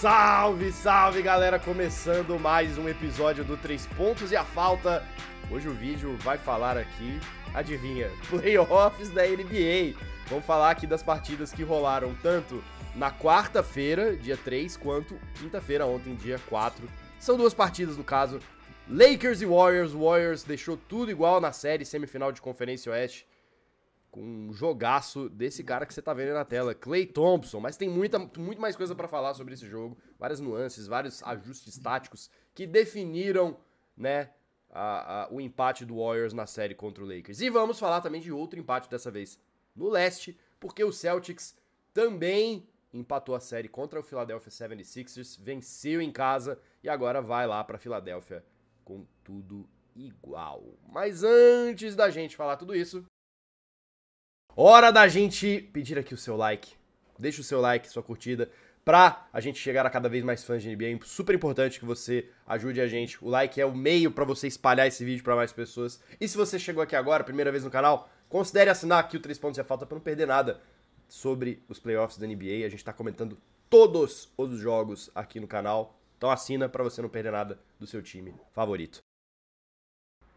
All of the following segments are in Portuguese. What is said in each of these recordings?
Salve, salve galera! Começando mais um episódio do Três Pontos e a Falta. Hoje o vídeo vai falar aqui, adivinha, playoffs da NBA. Vamos falar aqui das partidas que rolaram tanto na quarta-feira, dia 3, quanto quinta-feira, ontem, dia 4. São duas partidas no caso. Lakers e Warriors. Warriors deixou tudo igual na série semifinal de Conferência Oeste com um jogaço desse cara que você tá vendo na tela, Clay Thompson. Mas tem muita, muito mais coisa para falar sobre esse jogo, várias nuances, vários ajustes táticos que definiram, né, a, a, o empate do Warriors na série contra o Lakers. E vamos falar também de outro empate dessa vez no leste, porque o Celtics também empatou a série contra o Philadelphia 76ers, venceu em casa e agora vai lá para Filadélfia com tudo igual. Mas antes da gente falar tudo isso, Hora da gente pedir aqui o seu like. Deixa o seu like, sua curtida, pra a gente chegar a cada vez mais fãs de NBA. É super importante que você ajude a gente. O like é o meio para você espalhar esse vídeo para mais pessoas. E se você chegou aqui agora, primeira vez no canal, considere assinar aqui o 3 pontos e a falta para não perder nada sobre os playoffs da NBA. A gente tá comentando todos os jogos aqui no canal. Então assina para você não perder nada do seu time favorito.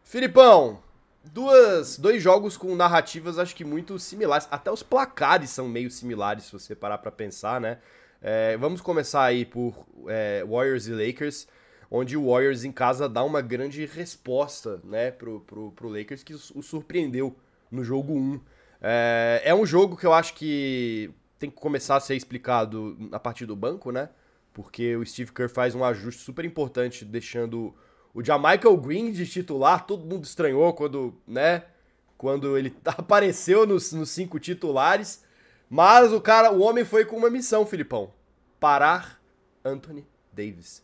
Filipão, duas, dois jogos com narrativas acho que muito similares. Até os placares são meio similares, se você parar pra pensar, né? É, vamos começar aí por é, Warriors e Lakers, onde o Warriors em casa dá uma grande resposta, né, pro, pro, pro Lakers, que o surpreendeu no jogo 1. É, é um jogo que eu acho que tem que começar a ser explicado a partir do banco, né? Porque o Steve Kerr faz um ajuste super importante, deixando o Jamichael Green de titular, todo mundo estranhou quando, né? Quando ele apareceu nos, nos cinco titulares. Mas o cara, o homem foi com uma missão, Filipão. Parar Anthony Davis.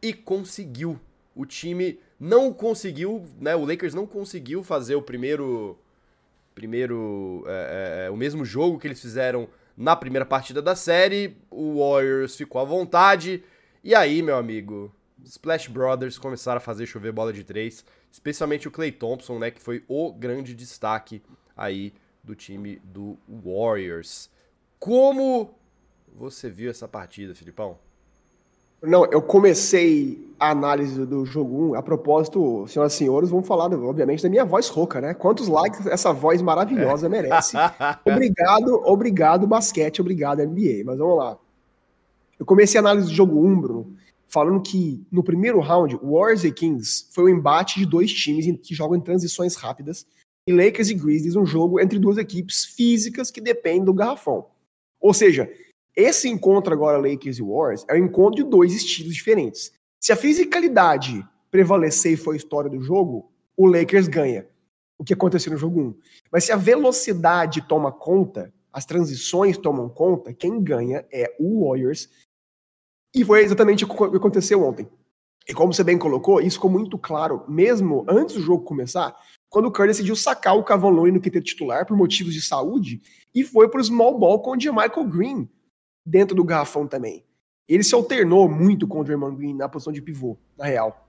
E conseguiu. O time não conseguiu, né? O Lakers não conseguiu fazer o primeiro. Primeiro. É, é, é o mesmo jogo que eles fizeram na primeira partida da série. O Warriors ficou à vontade. E aí, meu amigo, Splash Brothers começaram a fazer chover bola de três, especialmente o Clay Thompson, né, que foi o grande destaque aí do time do Warriors. Como você viu essa partida, Filipão? Não, eu comecei a análise do jogo 1. A propósito, senhoras e senhores, vamos falar, obviamente, da minha voz rouca, né? Quantos likes essa voz maravilhosa é. merece. obrigado, obrigado, basquete, obrigado, NBA. Mas vamos lá. Eu comecei a análise do jogo 1, Bruno, falando que no primeiro round, Warriors e Kings foi o um embate de dois times que jogam em transições rápidas, e Lakers e Grizzlies, um jogo entre duas equipes físicas que dependem do garrafão. Ou seja, esse encontro agora, Lakers e Warriors, é um encontro de dois estilos diferentes. Se a fisicalidade prevalecer e for a história do jogo, o Lakers ganha. O que aconteceu no jogo 1. Mas se a velocidade toma conta, as transições tomam conta, quem ganha é o Warriors e foi exatamente o que aconteceu ontem. E como você bem colocou, isso ficou muito claro, mesmo antes do jogo começar, quando o Curry decidiu sacar o Cavon Looney no QT titular por motivos de saúde e foi para o small ball com o Michael Green dentro do garrafão também. Ele se alternou muito com o Draymond Green na posição de pivô, na real.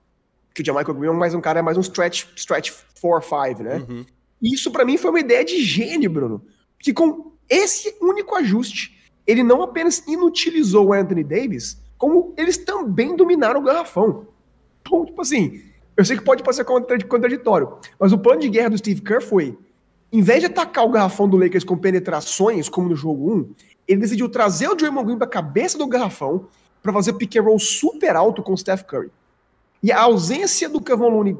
Que o Michael Green é mais um cara, é mais um stretch, stretch 4-5, né? Uhum. Isso para mim foi uma ideia de gênio, Bruno. Que com esse único ajuste, ele não apenas inutilizou o Anthony Davis, como eles também dominaram o garrafão. Então, tipo assim, eu sei que pode parecer contraditório, mas o plano de guerra do Steve Kerr foi, em vez de atacar o garrafão do Lakers com penetrações, como no jogo 1, ele decidiu trazer o Draymond Green para a cabeça do garrafão para fazer pick and roll super alto com o Steph Curry. E a ausência do Kevin Looney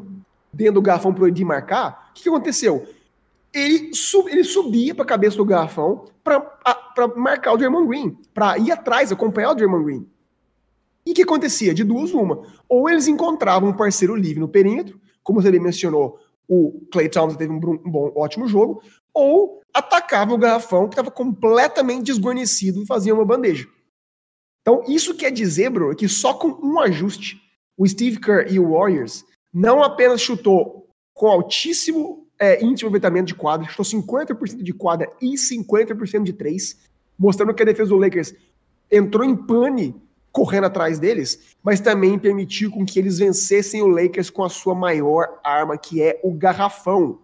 dentro do garrafão para ele marcar, o que, que aconteceu? Ele, sub, ele subia para a cabeça do garrafão para marcar o Draymond Green, para ir atrás, acompanhar o Draymond Green. E o que acontecia? De duas, uma. Ou eles encontravam um parceiro livre no perímetro, como você mencionou, o Clay Thompson teve um, bom, ótimo jogo, ou atacava o garrafão que estava completamente desguarnecido e fazia uma bandeja. Então, isso quer dizer, Bruno, que só com um ajuste, o Steve Kerr e o Warriors não apenas chutou com altíssimo é, índice de aproveitamento de quadra, chutou 50% de quadra e 50% de três, mostrando que a defesa do Lakers entrou em pane correndo atrás deles, mas também permitiu com que eles vencessem o Lakers com a sua maior arma, que é o garrafão.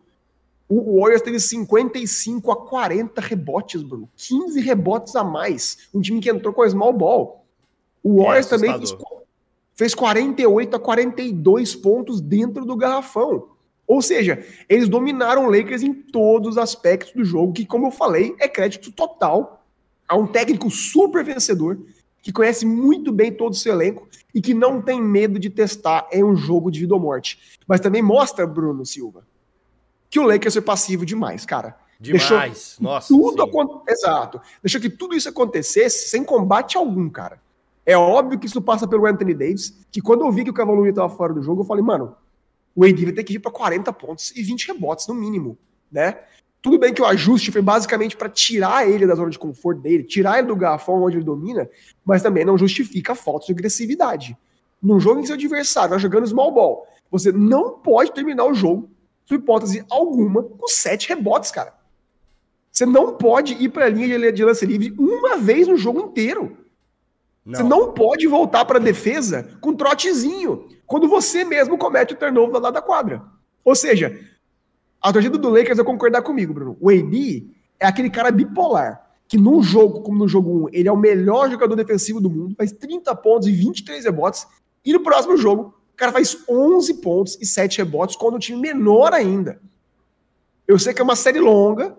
O Warriors teve 55 a 40 rebotes, Bruno. 15 rebotes a mais. Um time que entrou com a small ball. O Warriors é também fez, fez 48 a 42 pontos dentro do garrafão. Ou seja, eles dominaram o Lakers em todos os aspectos do jogo, que, como eu falei, é crédito total a um técnico super vencedor, que conhece muito bem todo o seu elenco e que não tem medo de testar em um jogo de vida ou morte. Mas também mostra, Bruno Silva, que o Lakers foi passivo demais, cara. Demais, Deixou nossa. Tudo Exato. Deixou que tudo isso acontecesse sem combate algum, cara. É óbvio que isso passa pelo Anthony Davis, que quando eu vi que o Cavalieri estava fora do jogo, eu falei, mano, o AD vai ter que ir para 40 pontos e 20 rebotes no mínimo, né? Tudo bem que o ajuste foi basicamente para tirar ele da zona de conforto dele, tirar ele do garrafão onde ele domina, mas também não justifica a falta de agressividade. Num jogo em que seu adversário está jogando small ball, você não pode terminar o jogo, por hipótese alguma, com sete rebotes, cara. Você não pode ir para a linha de lance livre uma vez no jogo inteiro. Não. Você não pode voltar para a defesa com trotezinho, quando você mesmo comete o turnover lado da quadra. Ou seja, a torcida do Lakers vai concordar comigo, Bruno. O AD é aquele cara bipolar, que num jogo como no jogo 1, ele é o melhor jogador defensivo do mundo, faz 30 pontos e 23 rebotes, e no próximo jogo, o cara faz 11 pontos e 7 rebotes, quando o time menor ainda. Eu sei que é uma série longa,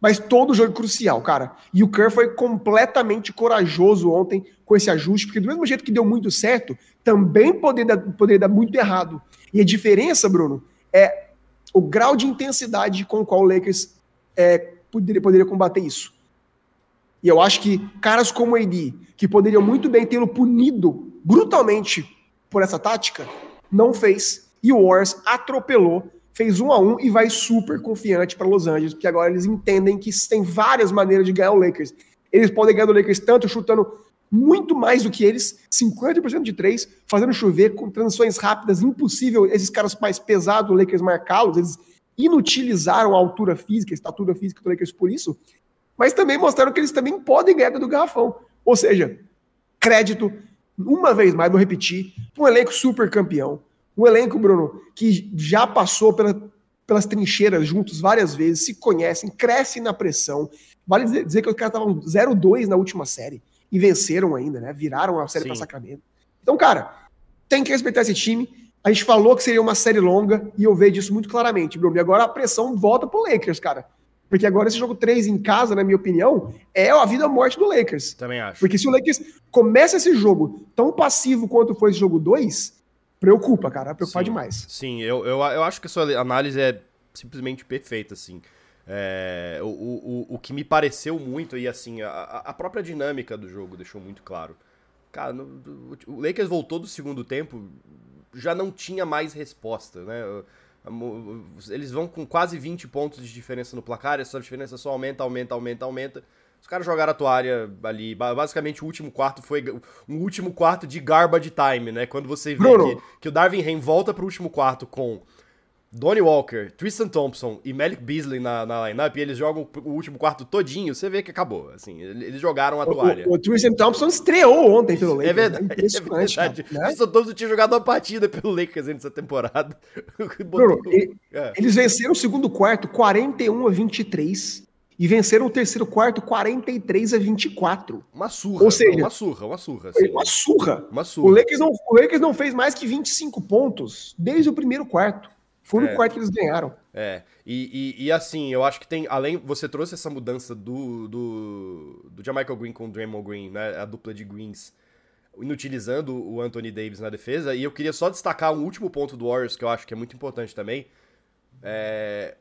mas todo jogo é crucial, cara. E o Kerr foi completamente corajoso ontem com esse ajuste, porque do mesmo jeito que deu muito certo, também poderia dar, poderia dar muito errado. E a diferença, Bruno, é o grau de intensidade com o qual o Lakers é, poderia, poderia combater isso. E eu acho que caras como AD, que poderiam muito bem tê-lo punido brutalmente por essa tática, não fez. E o Warriors atropelou fez um a um e vai super confiante para Los Angeles, porque agora eles entendem que tem várias maneiras de ganhar o Lakers. Eles podem ganhar do Lakers tanto chutando muito mais do que eles, 50% de três, fazendo chover com transições rápidas, impossível esses caras mais pesados, o Lakers marcá-los, eles inutilizaram a altura física, a estatura física do Lakers por isso, mas também mostraram que eles também podem ganhar do garrafão. Ou seja, crédito, uma vez mais, vou repetir, um elenco super campeão, um elenco, Bruno, que já passou pela, pelas trincheiras juntos várias vezes, se conhecem, crescem na pressão. Vale dizer, dizer que os caras estavam 0-2 na última série e venceram ainda, né? Viraram a série para Sacramento. Então, cara, tem que respeitar esse time. A gente falou que seria uma série longa e eu vejo isso muito claramente, Bruno. E agora a pressão volta pro Lakers, cara. Porque agora esse jogo 3 em casa, na minha opinião, é a vida ou morte do Lakers. Também acho. Porque se o Lakers começa esse jogo tão passivo quanto foi esse jogo 2, preocupa, cara. Preocupa demais. Sim, eu, eu, eu acho que a sua análise é simplesmente perfeita, assim. É, o, o, o que me pareceu muito, e assim, a, a própria dinâmica do jogo deixou muito claro. Cara, no, o Lakers voltou do segundo tempo, já não tinha mais resposta, né? Eles vão com quase 20 pontos de diferença no placar, essa diferença só aumenta, aumenta, aumenta, aumenta. Os caras jogaram a toalha ali. Basicamente, o último quarto foi um último quarto de garbage time, né? Quando você vê que, que, o Darvin Ham volta pro último quarto com Donnie Walker, Tristan Thompson e Malik Beasley na, na lineup e eles jogam o último quarto todinho, você vê que acabou. Assim, eles jogaram a toalha. O, o, o Tristan Thompson estreou ontem pelo Lakers. É verdade. É, é verdade. Né? Tristan Thompson tinha jogado uma partida pelo Lakers nessa temporada. Bruno, ele, é. Eles venceram o segundo quarto 41 a 23 e venceram o terceiro quarto 43 a 24. Uma surra. Ou seja, uma surra, uma surra. Assim. Uma surra. Uma surra. O Lakers, não, o Lakers não fez mais que 25 pontos desde o primeiro quarto. Foi no é. quarto que eles ganharam. É, e, e, e, assim, eu acho que tem, além, você trouxe essa mudança do, do, do Jamaica Green com o Draymond Green, né, a dupla de Greens, inutilizando o Anthony Davis na defesa, e eu queria só destacar um último ponto do Warriors, que eu acho que é muito importante também, é,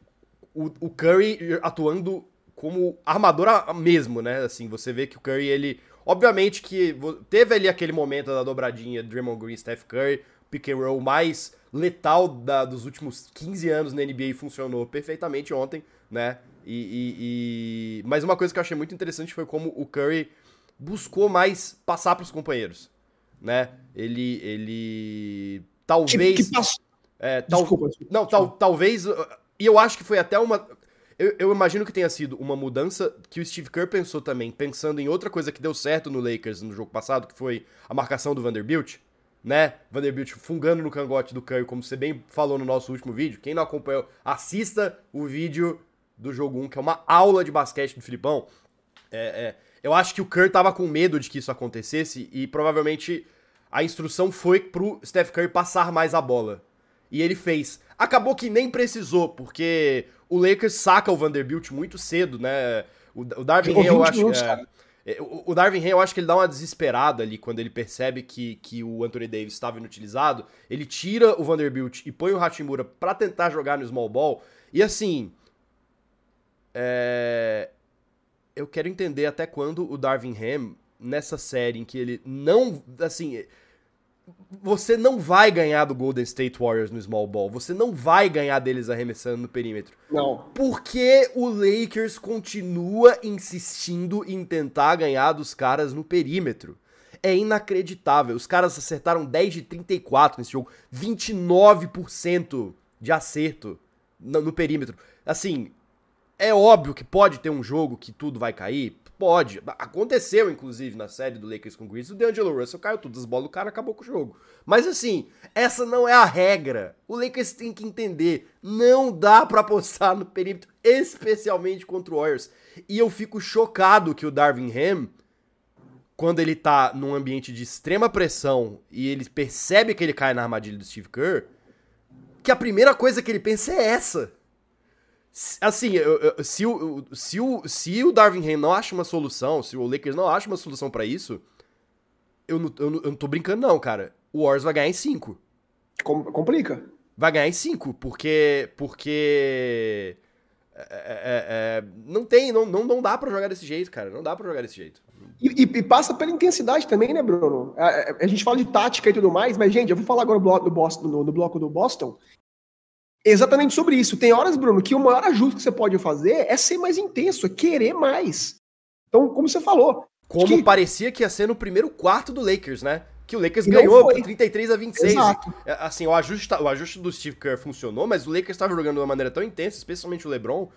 o, o Curry atuando como armador mesmo, né? Assim, você vê que o Curry, ele. Obviamente que teve ali aquele momento da dobradinha Draymond Green Steph Curry, pick and roll mais letal da, dos últimos 15 anos na NBA funcionou perfeitamente ontem, né? E, e, e, Mas uma coisa que eu achei muito interessante foi como o Curry buscou mais passar para os companheiros, né? Ele. ele talvez. Que, que passo... é, tal... desculpa, desculpa, Não. Tal, talvez. E eu acho que foi até uma. Eu, eu, imagino que tenha sido uma mudança que o Steve Kerr pensou também, pensando em outra coisa que deu certo no Lakers no jogo passado, que foi a marcação do Vanderbilt, né? Vanderbilt fungando no cangote do Curry, como você bem falou no nosso último vídeo. Quem não acompanhou, assista o vídeo do jogo 1, que é uma aula de basquete do Filipão. É, é, eu acho que o Curry tava com medo de que isso acontecesse e provavelmente a instrução foi pro Steph Curry passar mais a bola. E ele fez. Acabou que nem precisou, porque o Lakers saca o Vanderbilt muito cedo, né? O, o Darvin Hay, eu acho. É, é, o Darvin Hay, eu acho que ele dá uma desesperada ali quando ele percebe que, que o Anthony Davis estava inutilizado. Ele tira o Vanderbilt e põe o Hachimura para tentar jogar no small ball. E assim. É, eu quero entender até quando o Darvin Ham, nessa série em que ele não. Assim. Você não vai ganhar do Golden State Warriors no small ball. Você não vai ganhar deles arremessando no perímetro. Não. Porque o Lakers continua insistindo em tentar ganhar dos caras no perímetro. É inacreditável. Os caras acertaram 10 de 34 nesse jogo. 29% de acerto no, no perímetro. Assim, é óbvio que pode ter um jogo que tudo vai cair. Pode. Aconteceu, inclusive, na série do Lakers com o Grizzlies. O D'Angelo Russell caiu todas as bolas do cara acabou com o jogo. Mas assim, essa não é a regra. O Lakers tem que entender. Não dá para apostar no perímetro, especialmente contra o Warriors. E eu fico chocado que o Darvin Ham, quando ele tá num ambiente de extrema pressão e ele percebe que ele cai na armadilha do Steve Kerr, que a primeira coisa que ele pensa é essa. Assim, se, o, se, o, se o Darvin Ham não acha uma solução, se o Lakers não acha uma solução para isso, eu não, eu, não, eu não tô brincando, não, cara. O Warriors vai ganhar em 5. Complica. Vai ganhar em 5, porque. Porque. É, é, é, não tem, não, não, não dá para jogar desse jeito, cara. Não dá para jogar desse jeito. E, e, passa pela intensidade também, né, Bruno? A, a, a, gente fala de tática e tudo mais, mas, gente, eu vou falar agora do bloco do Boston, no, no bloco do Boston exatamente sobre isso. Tem horas, Bruno, que o maior ajuste que você pode fazer é ser mais intenso, é querer mais. Então, como você falou. Como que... parecia que ia ser no primeiro quarto do Lakers, né? Que o Lakers ganhou por 33 a 26. Exato. É, assim, o ajuste, o ajuste do Steve Kerr funcionou, mas o Lakers estava jogando de uma maneira tão intensa, especialmente o LeBron,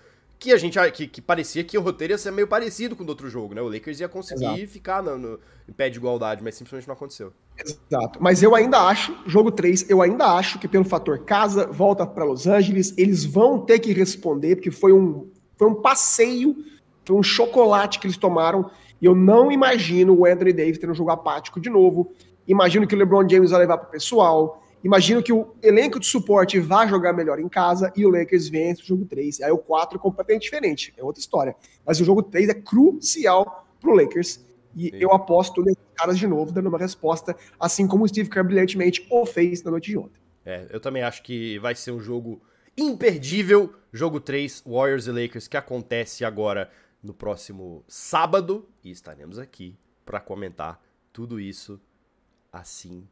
que a gente que, que, parecia que o roteiro ia ser meio parecido com o do outro jogo, né? O Lakers ia conseguir Exato. ficar no, no, em pé de igualdade, mas simplesmente não aconteceu. Exato. Mas eu ainda acho, jogo 3, eu ainda acho que pelo fator casa, volta para Los Angeles, eles vão ter que responder, porque foi um, foi um passeio, foi um chocolate que eles tomaram, e eu não imagino o Anthony Davis tendo um jogo apático de novo. Imagino que o LeBron James vai levar para o pessoal. Imagino que o elenco de suporte vá jogar melhor em casa e o Lakers vence o jogo 3. Aí o 4 é completamente diferente, é outra história. Mas o jogo 3 é crucial pro Lakers. E Sim. eu aposto nesses caras de novo, dando uma resposta, assim como o Steve Kerr brilhantemente o fez na noite de ontem. É, eu também acho que vai ser um jogo imperdível. Jogo 3, Warriors e Lakers, que acontece agora no próximo sábado. E estaremos aqui para comentar tudo isso assim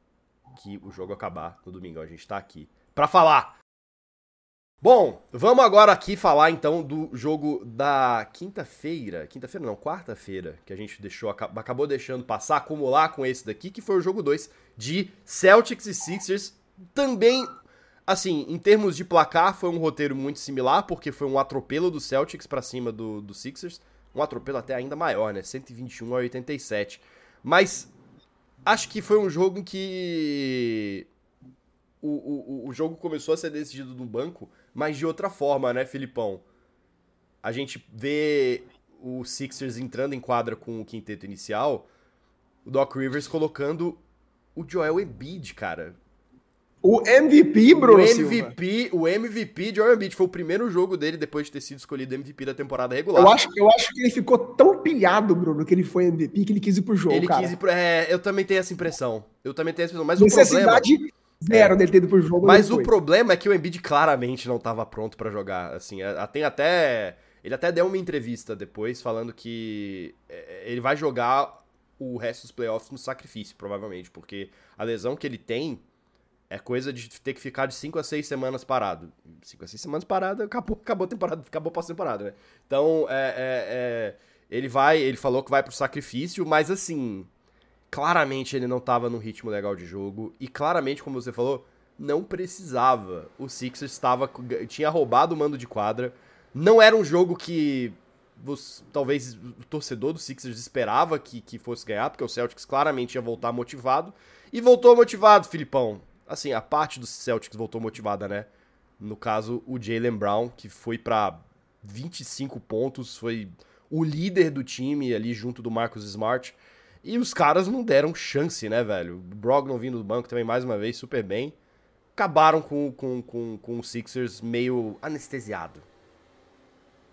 que o jogo acabar no domingo. A gente tá aqui para falar. Bom, vamos agora aqui falar então do jogo da quinta-feira. Quinta-feira não, quarta-feira, que a gente deixou acabou deixando passar, acumular com esse daqui, que foi o jogo 2 de Celtics e Sixers. Também, assim, em termos de placar, foi um roteiro muito similar, porque foi um atropelo do Celtics para cima do, do Sixers. Um atropelo até ainda maior, né? 121 a 87. Mas acho que foi um jogo em que o, o, o jogo começou a ser decidido no banco, mas de outra forma, né, Filipão? A gente vê o Sixers entrando em quadra com o quinteto inicial, o Doc Rivers colocando o Joel Embiid, cara. O MVP, Bruno O MVP, o MVP de Joel Embiid foi o primeiro jogo dele depois de ter sido escolhido MVP da temporada regular. Eu acho, eu acho que ele ficou tão pilhado, Bruno, que ele foi MVP, que ele quis ir pro jogo, ele cara. quis ir pro... É, eu também tenho essa impressão. Eu também tenho essa impressão. Mas Necessidade o problema... zero é. dele ter ido pro jogo. Mas o problema é que o Embiid claramente não estava pronto para jogar. Assim, tem até... Ele até deu uma entrevista depois falando que é, ele vai jogar o resto dos playoffs no sacrifício, provavelmente, porque a lesão que ele tem é coisa de ter que ficar de 5 a 6 semanas parado. 5 a 6 semanas parado, acabou, acabou a temporada, acabou a temporada, né? Então, é, é, é, ele vai, ele falou que vai pro sacrifício, mas assim, claramente ele não tava no ritmo legal de jogo e claramente, como você falou, não precisava. O Sixers estava tinha roubado o mando de quadra. Não era um jogo que você, talvez o torcedor do Sixers esperava que, que fosse ganhar, porque o Celtics claramente ia voltar motivado. E voltou motivado, Filipão. Assim, a parte do Celtics voltou motivada, né? No caso, o Jalen Brown, que foi para 25 pontos, foi o líder do time ali junto do Marcus Smart. E os caras não deram chance, né, velho? O Brogdon vindo do banco também, mais uma vez, super bem. Acabaram com, com, com, com o Sixers meio anestesiado.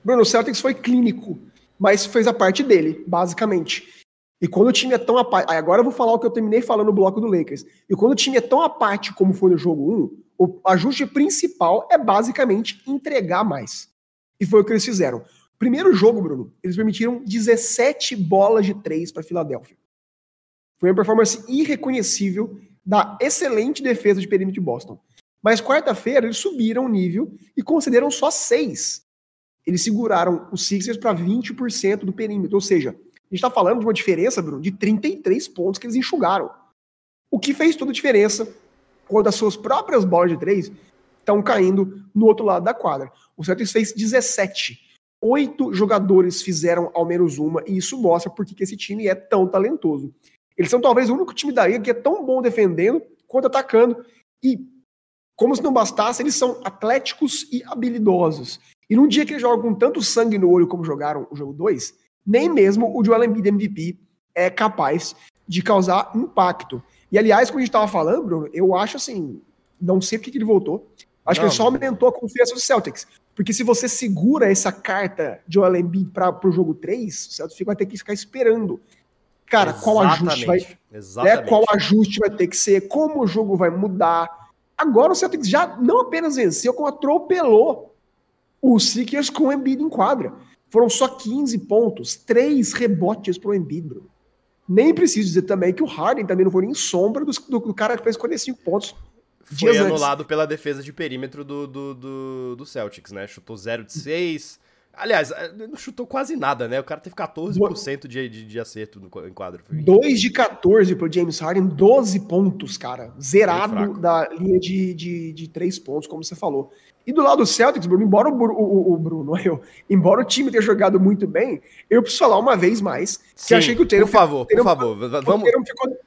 Bruno, o Celtics foi clínico, mas fez a parte dele, basicamente. E quando o time é tão apático. Agora eu vou falar o que eu terminei falando no bloco do Lakers. E quando o time é tão apático como foi no jogo 1, o ajuste principal é basicamente entregar mais. E foi o que eles fizeram. Primeiro jogo, Bruno, eles permitiram 17 bolas de três para Filadélfia. Foi uma performance irreconhecível da excelente defesa de perímetro de Boston. Mas quarta-feira eles subiram o nível e concederam só seis. Eles seguraram os Sixers para 20% do perímetro, ou seja, a gente está falando de uma diferença, Bruno, de 33 pontos que eles enxugaram. O que fez toda a diferença quando as suas próprias bolas de três estão caindo no outro lado da quadra. O Celtics fez 17. Oito jogadores fizeram ao menos uma, e isso mostra porque que esse time é tão talentoso. Eles são talvez o único time da liga que é tão bom defendendo quanto atacando. E, como se não bastasse, eles são atléticos e habilidosos. E num dia que eles jogam com tanto sangue no olho como jogaram o jogo 2, nem mesmo o Joel Embiid MVP é capaz de causar impacto. E aliás, como a gente estava falando, Bruno, eu acho assim, não sei porque que ele voltou. Acho não, que ele só aumentou a confiança do Celtics. Porque se você segura essa carta de Joel Embiid para o jogo 3, o Celtics vai ter que ficar esperando. Cara, Exatamente. qual ajuste vai. Exatamente. Né, qual ajuste vai ter que ser, como o jogo vai mudar. Agora o Celtics já não apenas venceu, como atropelou o Sixers com o Embiid em quadra. Foram só 15 pontos, 3 rebotes pro Embiid, Bruno. Nem preciso dizer também que o Harden também não foi nem sombra do, do, do cara que fez 45 pontos. Foi anulado antes. pela defesa de perímetro do, do, do, do Celtics, né? Chutou 0 de 6. Aliás, eh, não chutou quase nada, né? O cara teve 14% de, de, de acerto no, em quadro. 2 de 14 pro James Harden, 12 pontos, cara. Zerado da linha de, de, de 3 pontos, como você falou. E do lado do Celtics, Bruno, embora o, o, o Bruno, eu, embora o time tenha jogado muito bem, eu preciso falar uma vez mais Sim, que achei que o Tatum... Por favor, por favor, vamos... Ficou...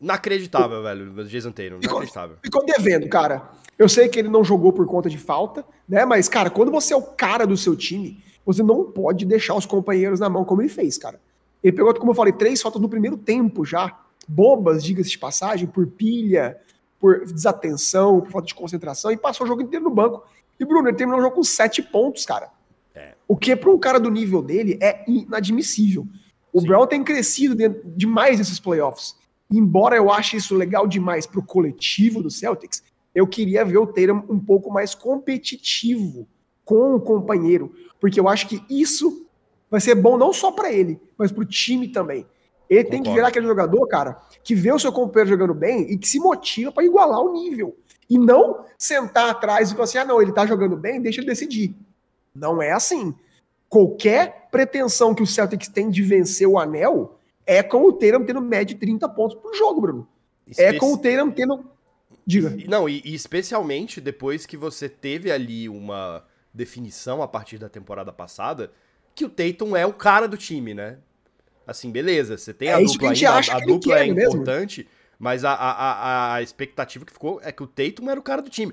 Inacreditável, velho, o Jason Tatum, inacreditável. Ficou, ficou devendo, cara. Eu sei que ele não jogou por conta de falta, né, mas, cara, quando você é o cara do seu time, você não pode deixar os companheiros na mão como ele fez, cara. Ele pegou, como eu falei, três faltas no primeiro tempo já, bobas, diga-se de passagem, por pilha, por desatenção, por falta de concentração, e passou o jogo inteiro no banco. E Bruno, ele terminou o jogo com sete pontos, cara. É. O que para um cara do nível dele é inadmissível. O Sim. Brown tem crescido demais nesses playoffs. Embora eu ache isso legal demais para o coletivo do Celtics, eu queria ver o Tatum um pouco mais competitivo com o companheiro, porque eu acho que isso vai ser bom não só para ele, mas para o time também. Ele Concordo. tem que virar aquele jogador, cara, que vê o seu companheiro jogando bem e que se motiva para igualar o nível. E não sentar atrás e falar assim: ah, não, ele tá jogando bem, deixa ele decidir. Não é assim. Qualquer pretensão que o Celtics tem de vencer o anel é com o Tatum tendo média de 30 pontos por jogo, Bruno. É com o Tatum tendo. Diga. Não, e, e especialmente depois que você teve ali uma definição a partir da temporada passada, que o Tatum é o cara do time, né? Assim, beleza, você tem é a dupla ainda, a, a dupla é importante, mesmo. Mas a, a, a expectativa que ficou é que o Tatum era o cara do time.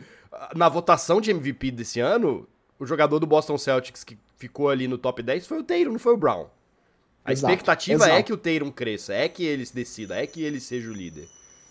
Na votação de MVP desse ano, o jogador do Boston Celtics que ficou ali no top 10 foi o Tatum, não foi o Brown. A exato, expectativa é exato. é que o Tatum cresça, é que ele se decida, é que ele seja o líder.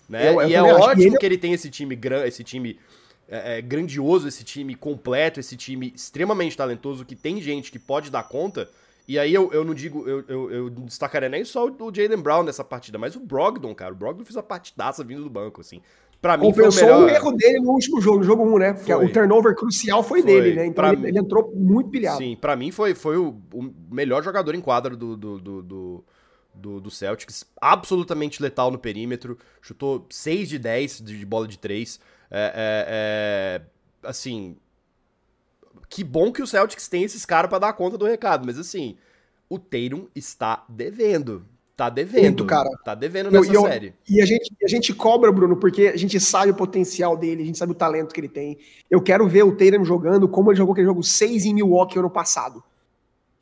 Né? Eu, eu e é ótimo que ele... que ele tem esse time, esse time é, é, grandioso, esse time completo, esse time extremamente talentoso, que tem gente que pode dar conta, e aí eu, eu não digo, eu, eu, eu destacaria nem só o, Jalen Brown nessa partida, mas o Brogdon, cara. O Brogdon fez uma partidaça vindo do banco, assim. Pra mim Compensou o, melhor... o erro dele no último jogo, no jogo 1, né? Porque o turnover crucial foi, foi. dele, né? Então ele, ele, entrou muito pilhado. Sim, pra mim foi, foi o, o melhor jogador em quadra do, do, do, do do, do, Celtics, absolutamente letal no perímetro, chutou 6 de 10 de, de bola de 3. É, é, é, assim, que bom que o Celtics tem esses caras para dar conta do recado, mas assim, o Tatum está devendo. Tá devendo. Muito, cara. Tá devendo nessa eu, série. E a gente, a gente cobra, Bruno, porque a gente sabe o potencial dele, a gente sabe o talento que ele tem. Eu quero ver o Tatum jogando como ele jogou aquele jogo 6 em Milwaukee ano passado.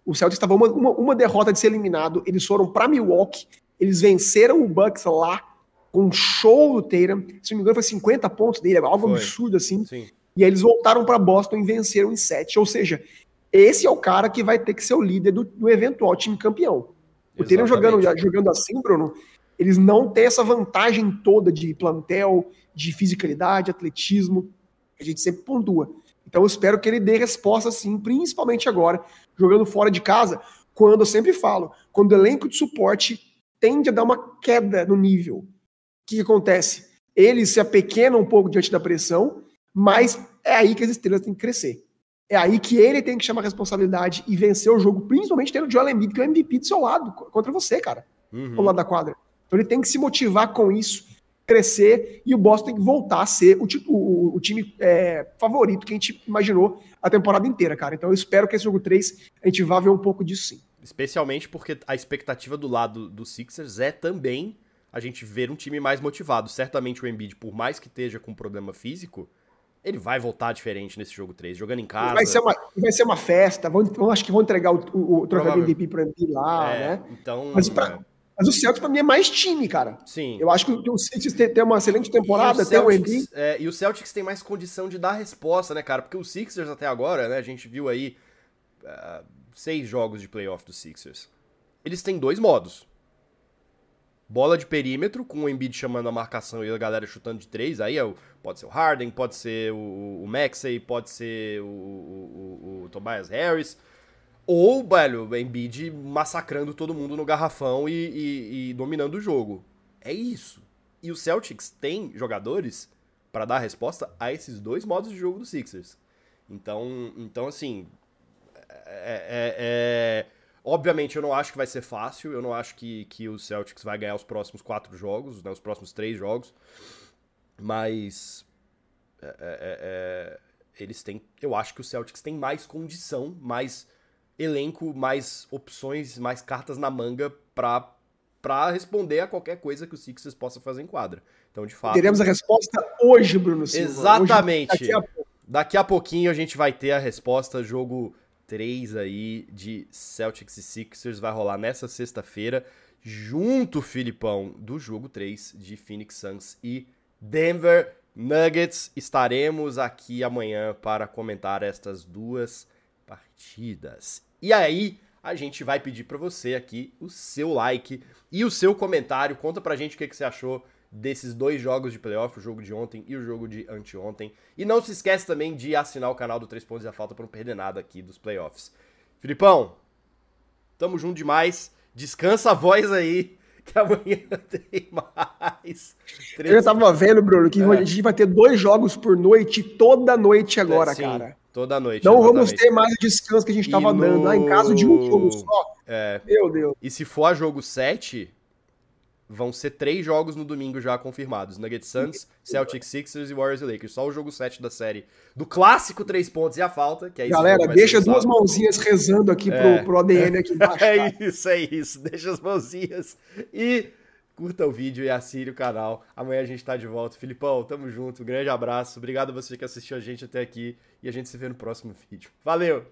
O Celtics estava uma, uma, uma, derrota de ser eliminado, eles foram para Milwaukee, eles venceram o Bucks lá, com um show do Tatum. Se não me engano, foi 50 pontos dele, algo foi. absurdo assim. Sim. E aí eles voltaram para Boston e venceram em 7. Ou seja, esse é o cara que vai ter que ser o líder do, do eventual time campeão. O Tatum jogando, jogando assim, Bruno, eles não têm essa vantagem toda de plantel, de fisicalidade, atletismo, a gente sempre pontua. Então eu espero que ele dê resposta sim, principalmente agora, jogando fora de casa, quando eu sempre falo, quando o elenco de suporte tende a dar uma queda no nível. O que, que acontece? Ele se apequena um pouco diante da pressão, mas é aí que as estrelas têm que crescer. É aí que ele tem que chamar a responsabilidade e vencer o jogo, principalmente tendo o Joel Embiid, que é o MVP do seu lado, contra você, cara, uhum. do lado da quadra. Então ele tem que se motivar com isso, crescer, e o Boston tem que voltar a ser o, tipo, o, o time é, favorito que a gente imaginou a temporada inteira, cara. Então eu espero que esse jogo 3 a gente vá ver um pouco disso sim. Especialmente porque a expectativa do lado do Sixers é também a gente ver um time mais motivado. Certamente o Embiid, por mais que esteja com problema físico, ele vai voltar diferente nesse jogo 3, jogando em casa. Vai ser uma, vai ser uma festa, vão, acho que vão entregar o, o, o troféu do MVP pro MVP lá, é, né? Então, mas, pra, é. mas o Celtics pra mim é mais time, cara. Sim. Eu acho que o Celtics tem, tem uma excelente temporada, tem o MVP. É, e o Celtics tem mais condição de dar resposta, né, cara? Porque o Sixers até agora, né, a gente viu aí uh, seis jogos de playoff do Sixers. Eles têm dois modos bola de perímetro, com o Embiid chamando a marcação e a galera chutando de três, aí é o, pode ser o Harden, pode ser o, o Maxey, pode ser o, o, o, Tobias Harris, ou, velho, o Embiid massacrando todo mundo no garrafão e, e, e dominando o jogo. É isso. E o Celtics tem jogadores para dar resposta a esses dois modos de jogo do Sixers. Então, então assim, é, é, é Obviamente, eu não acho que vai ser fácil. Eu não acho que, que o Celtics vai ganhar os próximos quatro jogos, né, os próximos três jogos. Mas. É, é, é, é, eles têm. Eu acho que o Celtics tem mais condição, mais elenco, mais opções, mais cartas na manga pra, pra responder a qualquer coisa que o Sixers possa fazer em quadra. Então, de fato. Teremos a resposta hoje, Bruno Silva. Exatamente. Hoje, daqui, a... daqui a pouquinho a gente vai ter a resposta. Jogo 3 aí de Celtics e Sixers vai rolar nessa sexta-feira, junto, Filipão, do jogo 3 de Phoenix Suns e Denver Nuggets. Estaremos aqui amanhã para comentar estas duas partidas. E aí, a gente vai pedir para você aqui o seu like e o seu comentário. Conta pra gente o que, que você achou desses dois jogos de playoff, o jogo de ontem e o jogo de anteontem. E não se esquece também de assinar o canal do 3 Pontos e a Falta para não perder nada aqui dos playoffs. Filipão, tamo junto demais. Descansa a voz aí, que amanhã tem mais. Eu já tava vendo, Bruno, que é. a gente vai ter dois jogos por noite, toda noite agora, é, cara. Toda noite. Não exatamente. vamos ter mais o descanso que a gente tava no... dando. Ah, em caso de um jogo só. É. Meu Deus. E se for a jogo 7, vão ser três jogos no domingo já confirmados: Nuggets Suns, Celtics Sixers e Warriors e Lakers. Só o jogo 7 da série do clássico três pontos e a falta, que é isso. Galera, deixa duas mãozinhas rezando aqui é. pro, pro ADN aqui embaixo. Tá? é isso, é isso. Deixa as mãozinhas e curta o vídeo e assine o canal. Amanhã a gente tá de volta. Filipão, tamo junto. Um grande abraço. Obrigado a você que assistiu a gente até aqui e a gente se vê no próximo vídeo. Valeu!